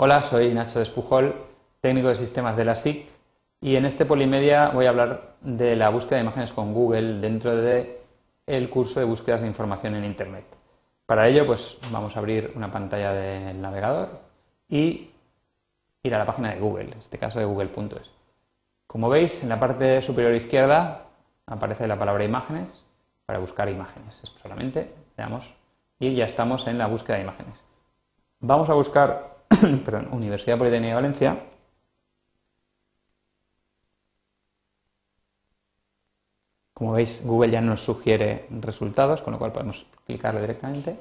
Hola, soy Nacho Despujol, técnico de sistemas de la SIC y en este Polimedia voy a hablar de la búsqueda de imágenes con Google dentro del curso de búsquedas de información en Internet. Para ello, pues vamos a abrir una pantalla del navegador y ir a la página de Google, en este caso de google.es. Como veis, en la parte superior izquierda aparece la palabra imágenes para buscar imágenes. solamente, veamos, y ya estamos en la búsqueda de imágenes. Vamos a buscar perdón, Universidad Politécnica de Valencia. Como veis, Google ya nos sugiere resultados, con lo cual podemos clicarle directamente.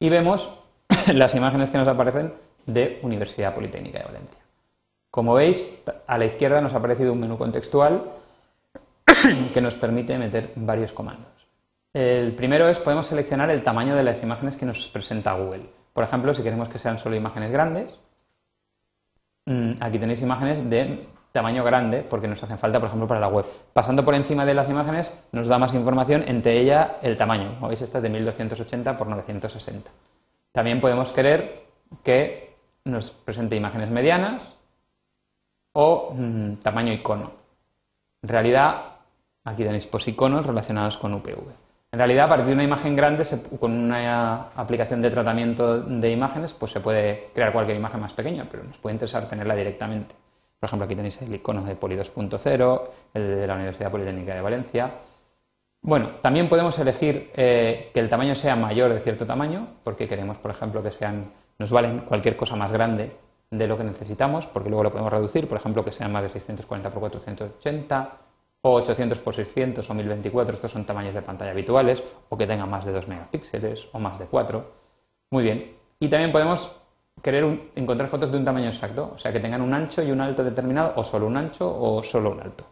Y vemos las imágenes que nos aparecen de Universidad Politécnica de Valencia. Como veis, a la izquierda nos ha aparecido un menú contextual que nos permite meter varios comandos. El primero es, podemos seleccionar el tamaño de las imágenes que nos presenta Google. Por ejemplo, si queremos que sean solo imágenes grandes, mm, aquí tenéis imágenes de tamaño grande porque nos hacen falta, por ejemplo, para la web. Pasando por encima de las imágenes nos da más información, entre ella el tamaño. Como veis, esta es de 1280 por 960. También podemos querer que nos presente imágenes medianas o mm, tamaño icono. En realidad, aquí tenéis posiconos relacionados con UPV. En realidad, a partir de una imagen grande, con una aplicación de tratamiento de imágenes, pues se puede crear cualquier imagen más pequeña, pero nos puede interesar tenerla directamente. Por ejemplo, aquí tenéis el icono de Poli 2.0, el de la Universidad Politécnica de Valencia. Bueno, también podemos elegir eh, que el tamaño sea mayor de cierto tamaño, porque queremos, por ejemplo, que sean, nos valen cualquier cosa más grande de lo que necesitamos, porque luego lo podemos reducir, por ejemplo, que sean más de 640 x 480 o 800 x 600 o 1024, estos son tamaños de pantalla habituales, o que tengan más de 2 megapíxeles o más de 4. Muy bien. Y también podemos querer encontrar fotos de un tamaño exacto, o sea, que tengan un ancho y un alto determinado, o solo un ancho o solo un alto.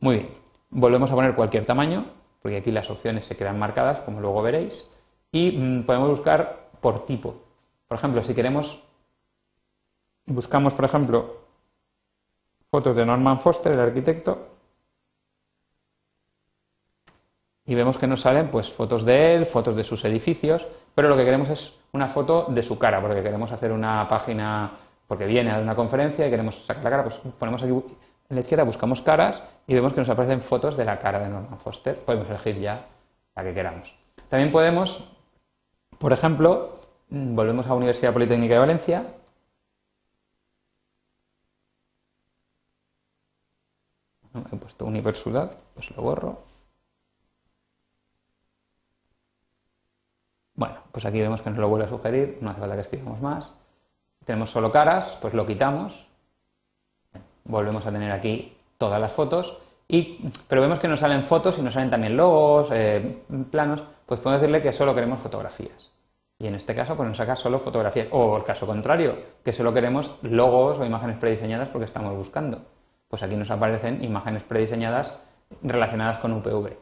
Muy bien. Volvemos a poner cualquier tamaño, porque aquí las opciones se quedan marcadas, como luego veréis, y mm, podemos buscar por tipo. Por ejemplo, si queremos, buscamos, por ejemplo, fotos de Norman Foster, el arquitecto, y vemos que nos salen pues fotos de él, fotos de sus edificios, pero lo que queremos es una foto de su cara, porque queremos hacer una página, porque viene a una conferencia y queremos sacar la cara, pues ponemos aquí en la izquierda, buscamos caras y vemos que nos aparecen fotos de la cara de Norman Foster. Podemos elegir ya la que queramos. También podemos, por ejemplo, mm, volvemos a Universidad Politécnica de Valencia. He puesto Universidad, pues lo borro. Bueno, pues aquí vemos que nos lo vuelve a sugerir, no hace falta que escribamos más. Tenemos solo caras, pues lo quitamos. Volvemos a tener aquí todas las fotos. Y, pero vemos que nos salen fotos y nos salen también logos, eh, planos, pues podemos decirle que solo queremos fotografías. Y en este caso, pues nos saca solo fotografías. O el caso contrario, que solo queremos logos o imágenes prediseñadas porque estamos buscando. Pues aquí nos aparecen imágenes prediseñadas relacionadas con UPV.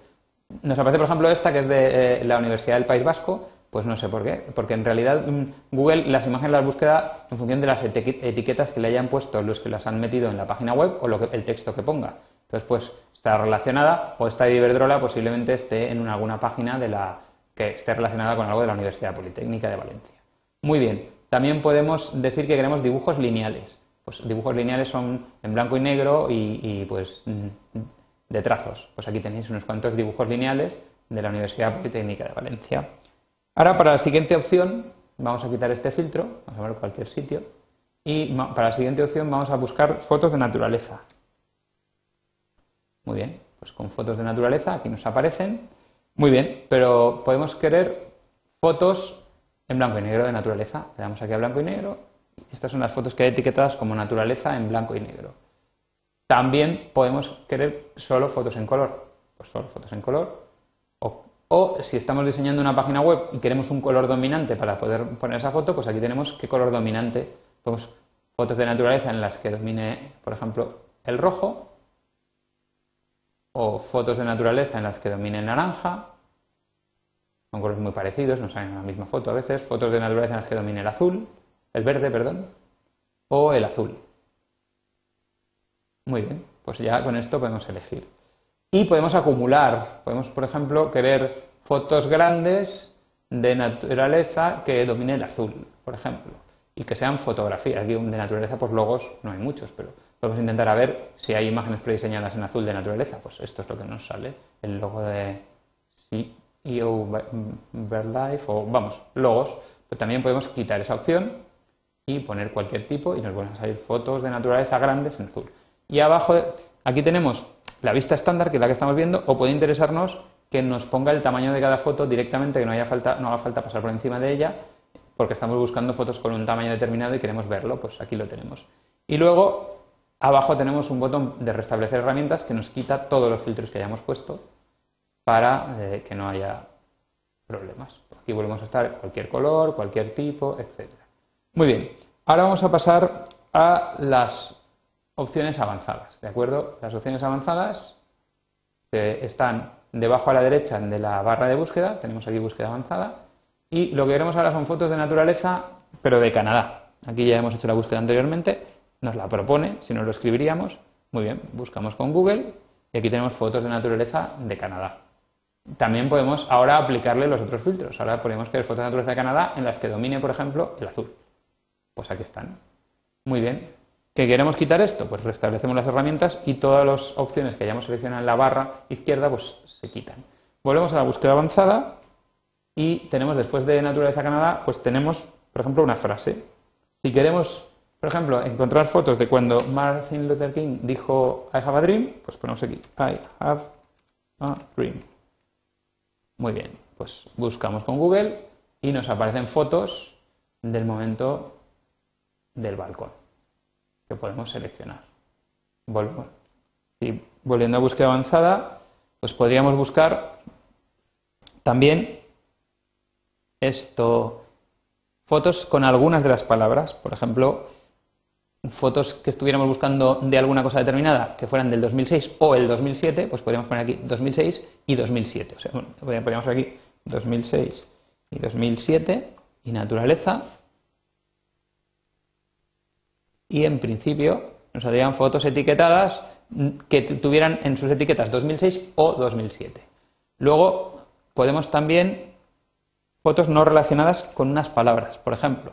Nos aparece, por ejemplo, esta que es de eh, la Universidad del País Vasco, pues no sé por qué, porque en realidad mm, Google las imágenes las búsqueda en función de las etiquetas que le hayan puesto los que las han metido en la página web o el texto que ponga. Entonces, pues está relacionada o esta Iberdrola posiblemente esté en alguna página de la que esté relacionada con algo de la Universidad Politécnica de Valencia. Muy bien, también podemos decir que queremos dibujos lineales. Pues dibujos lineales son en blanco y negro y, y pues mm, de trazos. Pues aquí tenéis unos cuantos dibujos lineales de la Universidad Politécnica de Valencia. Ahora para la siguiente opción vamos a quitar este filtro, vamos a ver cualquier sitio, y para la siguiente opción vamos a buscar fotos de naturaleza. Muy bien, pues con fotos de naturaleza aquí nos aparecen. Muy bien, pero podemos querer fotos en blanco y negro de naturaleza. Le damos aquí a blanco y negro. Estas son las fotos que hay etiquetadas como naturaleza en blanco y negro. También podemos querer solo fotos en color. Pues solo fotos en color o si estamos diseñando una página web y queremos un color dominante para poder poner esa foto, pues aquí tenemos qué color dominante. Podemos fotos de naturaleza en las que domine, por ejemplo, el rojo, o fotos de naturaleza en las que domine el naranja, son colores muy parecidos, no salen en la misma foto a veces, fotos de naturaleza en las que domine el azul, el verde, perdón, o el azul. Muy bien, pues ya con esto podemos elegir. Y podemos acumular, podemos, por ejemplo, querer fotos grandes de naturaleza que domine el azul, por ejemplo. y que sean fotografías. Aquí de naturaleza, pues logos no hay muchos, pero podemos intentar a ver si hay imágenes prediseñadas en azul de naturaleza. Pues esto es lo que nos sale, el logo de CEO BirdLife o, vamos, logos. Pero también podemos quitar esa opción y poner cualquier tipo y nos van a salir fotos de naturaleza grandes en azul. Y abajo, aquí tenemos la vista estándar, que es la que estamos viendo, o puede interesarnos que nos ponga el tamaño de cada foto directamente, que no, haya falta, no haga falta pasar por encima de ella, porque estamos buscando fotos con un tamaño determinado y queremos verlo, pues aquí lo tenemos. Y luego abajo tenemos un botón de restablecer herramientas que nos quita todos los filtros que hayamos puesto para eh, que no haya problemas. Aquí volvemos a estar cualquier color, cualquier tipo, etc. Muy bien, ahora vamos a pasar a las opciones avanzadas, ¿de acuerdo? Las opciones avanzadas están debajo a la derecha de la barra de búsqueda, tenemos aquí búsqueda avanzada, y lo que queremos ahora son fotos de naturaleza, pero de Canadá. Aquí ya hemos hecho la búsqueda anteriormente, nos la propone, si nos lo escribiríamos, muy bien, buscamos con Google y aquí tenemos fotos de naturaleza de Canadá. También podemos ahora aplicarle los otros filtros. Ahora podemos querer fotos de naturaleza de Canadá en las que domine, por ejemplo, el azul. Pues aquí están. Muy bien. ¿Qué queremos quitar esto? Pues restablecemos las herramientas y todas las opciones que hayamos seleccionado en la barra izquierda pues se quitan. Volvemos a la búsqueda avanzada y tenemos después de Naturaleza Canadá, pues tenemos, por ejemplo, una frase. Si queremos, por ejemplo, encontrar fotos de cuando Martin Luther King dijo I have a dream, pues ponemos aquí I have a dream. Muy bien, pues buscamos con Google y nos aparecen fotos del momento del balcón que podemos seleccionar. y volviendo a búsqueda avanzada, pues podríamos buscar también esto, fotos con algunas de las palabras, por ejemplo, fotos que estuviéramos buscando de alguna cosa determinada que fueran del 2006 o el 2007, pues podríamos poner aquí 2006 y 2007. O sea, podríamos poner aquí 2006 y 2007 y naturaleza y en principio nos saldrían fotos etiquetadas que tuvieran en sus etiquetas 2006 o 2007. Luego podemos también fotos no relacionadas con unas palabras. Por ejemplo,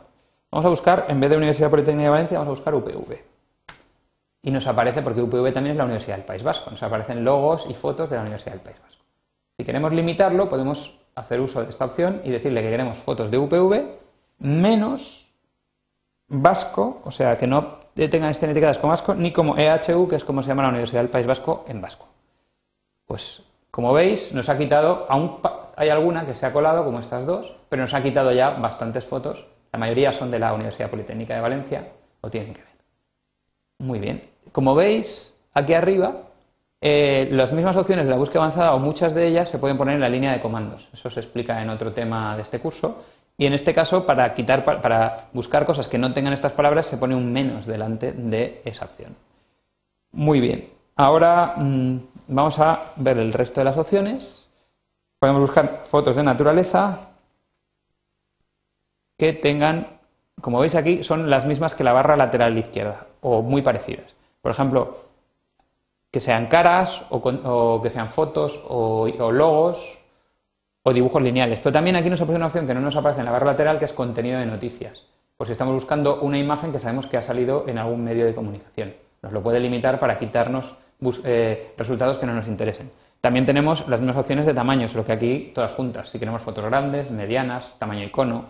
vamos a buscar, en vez de Universidad Politécnica de Valencia, vamos a buscar UPV. Y nos aparece, porque UPV también es la Universidad del País Vasco, nos aparecen logos y fotos de la Universidad del País Vasco. Si queremos limitarlo, podemos hacer uso de esta opción y decirle que queremos fotos de UPV menos vasco, o sea, que no tengan estén etiquetadas como vasco, ni como EHU, que es como se llama la Universidad del País Vasco en vasco. Pues, como veis, nos ha quitado, aún hay alguna que se ha colado, como estas dos, pero nos ha quitado ya bastantes fotos. La mayoría son de la Universidad Politécnica de Valencia, o tienen que ver. Muy bien. Como veis, aquí arriba, eh, las mismas opciones de la búsqueda avanzada o muchas de ellas se pueden poner en la línea de comandos. Eso se explica en otro tema de este curso. Y en este caso, para, quitar, para buscar cosas que no tengan estas palabras, se pone un menos delante de esa opción. Muy bien. Ahora mm, vamos a ver el resto de las opciones. Podemos buscar fotos de naturaleza que tengan, como veis aquí, son las mismas que la barra lateral izquierda o muy parecidas. Por ejemplo, que sean caras o, que sean fotos o logos o dibujos lineales. Pero también aquí nos aparece una opción que no nos aparece en la barra lateral, que es contenido de noticias. Pues si estamos buscando una imagen que sabemos que ha salido en algún medio de comunicación. Nos lo puede limitar para quitarnos eh, resultados que no nos interesen. También tenemos las mismas opciones de tamaño, solo que aquí todas juntas. Si queremos fotos grandes, medianas, tamaño icono,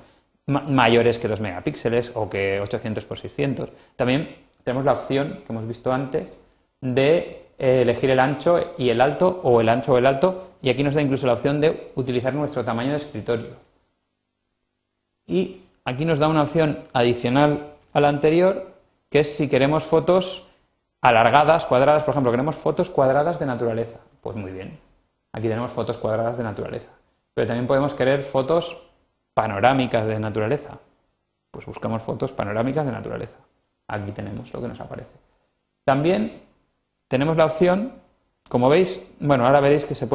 mayores que 2 megapíxeles o que 800 x 600. También tenemos la opción que hemos visto antes de elegir el ancho y el alto o el ancho o el alto y aquí nos da incluso la opción de utilizar nuestro tamaño de escritorio. Y aquí nos da una opción adicional a la anterior que es si queremos fotos alargadas, cuadradas, por ejemplo, queremos fotos cuadradas de naturaleza. Pues muy bien, aquí tenemos fotos cuadradas de naturaleza. Pero también podemos querer fotos panorámicas de naturaleza. Pues buscamos fotos panorámicas de naturaleza. Aquí tenemos lo que nos aparece. También tenemos la opción, como veis, bueno, ahora veréis que se,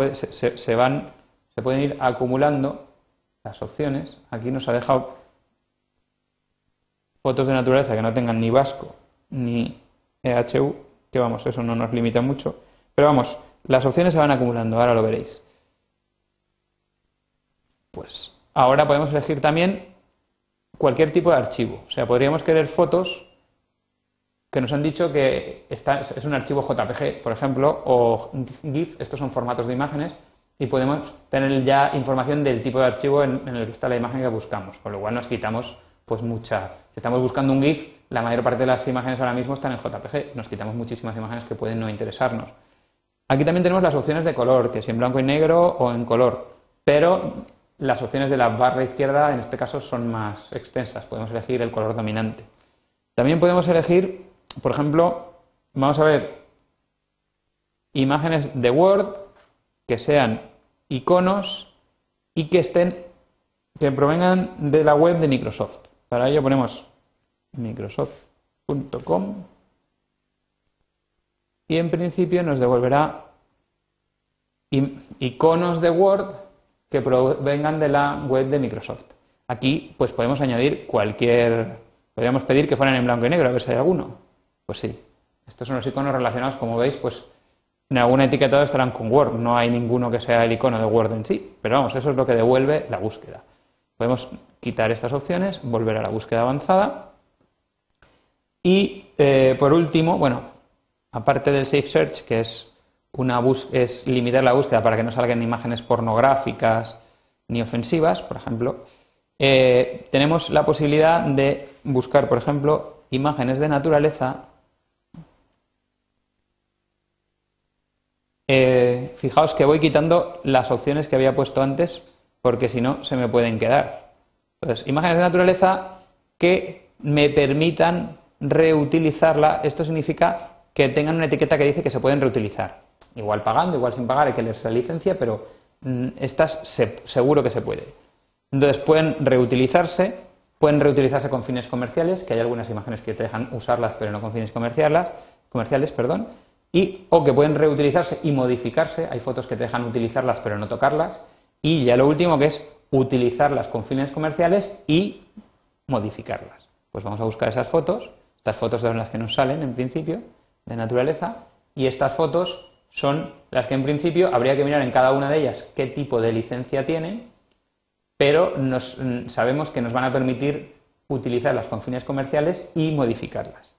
van, se pueden ir acumulando las opciones. Aquí nos ha dejado fotos de naturaleza que no tengan ni vasco ni EHU, que vamos, eso no nos limita mucho. Pero vamos, las opciones se van acumulando, ahora lo veréis. Pues ahora podemos elegir también cualquier tipo de archivo. O sea, podríamos querer fotos que nos han dicho que es un archivo JPG, por ejemplo, o GIF, estos son formatos de imágenes, y podemos tener ya información del tipo de archivo en, el que está la imagen que buscamos, con lo cual nos quitamos pues mucha... Si estamos buscando un GIF, la mayor parte de las imágenes ahora mismo están en JPG, nos quitamos muchísimas imágenes que pueden no interesarnos. Aquí también tenemos las opciones de color, que es en blanco y negro o en color, pero las opciones de la barra izquierda en este caso son más extensas, podemos elegir el color dominante. También podemos elegir, por ejemplo, vamos a ver imágenes de Word que sean iconos y que estén que provengan de la web de Microsoft. Para ello ponemos microsoft.com y en principio nos devolverá iconos de Word que provengan de la web de Microsoft. Aquí pues podemos añadir cualquier, podríamos pedir que fueran en blanco y negro, a ver si hay alguno. Pues sí, estos son los iconos relacionados, como veis, pues en alguna etiquetado estarán con Word, no hay ninguno que sea el icono de Word en sí, pero vamos, eso es lo que devuelve la búsqueda. Podemos quitar estas opciones, volver a la búsqueda avanzada y eh, por último, bueno, aparte del Safe Search, que es una es limitar la búsqueda para que no salgan imágenes pornográficas ni ofensivas, por ejemplo. Eh, tenemos la posibilidad de buscar, por ejemplo, imágenes de naturaleza. Eh, fijaos que voy quitando las opciones que había puesto antes porque si no se me pueden quedar. Entonces, imágenes de naturaleza que me permitan reutilizarla. Esto significa que tengan una etiqueta que dice que se pueden reutilizar igual pagando, igual sin pagar, hay que leerse la licencia, pero mm, estas seguro que se puede. Entonces pueden reutilizarse, pueden reutilizarse con fines comerciales, que hay algunas imágenes que te dejan usarlas pero no con fines comerciales, comerciales perdón, o que pueden reutilizarse y modificarse, hay fotos que te dejan utilizarlas pero no tocarlas, y ya lo último que es utilizarlas con fines comerciales y modificarlas. Pues vamos a buscar esas fotos, estas fotos son las que nos salen en principio, de naturaleza, y estas fotos son las que en principio habría que mirar en cada una de ellas qué tipo de licencia tienen, pero mm, sabemos que nos van a permitir utilizarlas con fines comerciales y modificarlas.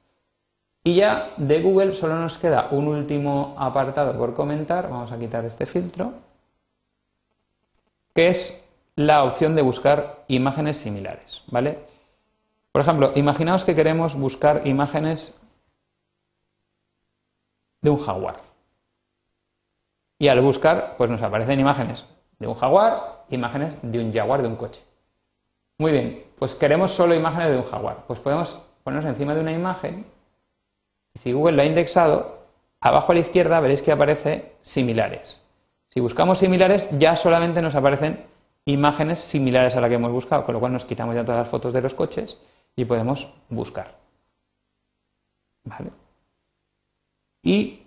Y ya de Google solo nos queda un último apartado por comentar, vamos a quitar este filtro, que es la opción de buscar imágenes similares, ¿vale? Por ejemplo, imaginaos que queremos buscar imágenes de un jaguar. Y al buscar, pues nos aparecen imágenes de un jaguar, imágenes de un jaguar de un coche. Muy bien, pues queremos solo imágenes de un jaguar. Pues podemos ponernos encima de una imagen. Si Google la ha indexado, abajo a la izquierda veréis que aparece similares. Si buscamos similares, ya solamente nos aparecen imágenes similares a la que hemos buscado, con lo cual nos quitamos ya todas las fotos de los coches y podemos buscar. ¿Vale? Y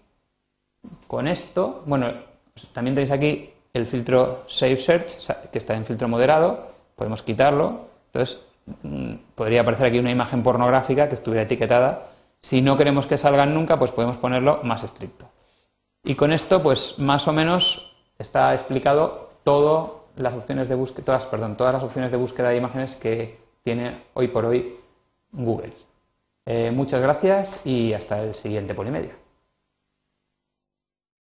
con esto, bueno, también tenéis aquí el filtro Save Search, que está en filtro moderado, podemos quitarlo. Entonces, mm, podría aparecer aquí una imagen pornográfica que estuviera etiquetada. Si no queremos que salgan nunca, pues podemos ponerlo más estricto. Y con esto, pues más o menos está explicado todo las opciones de búsqueda, todas, perdón, todas las opciones de búsqueda de imágenes que tiene hoy por hoy Google. Eh, muchas gracias y hasta el siguiente Polimedia.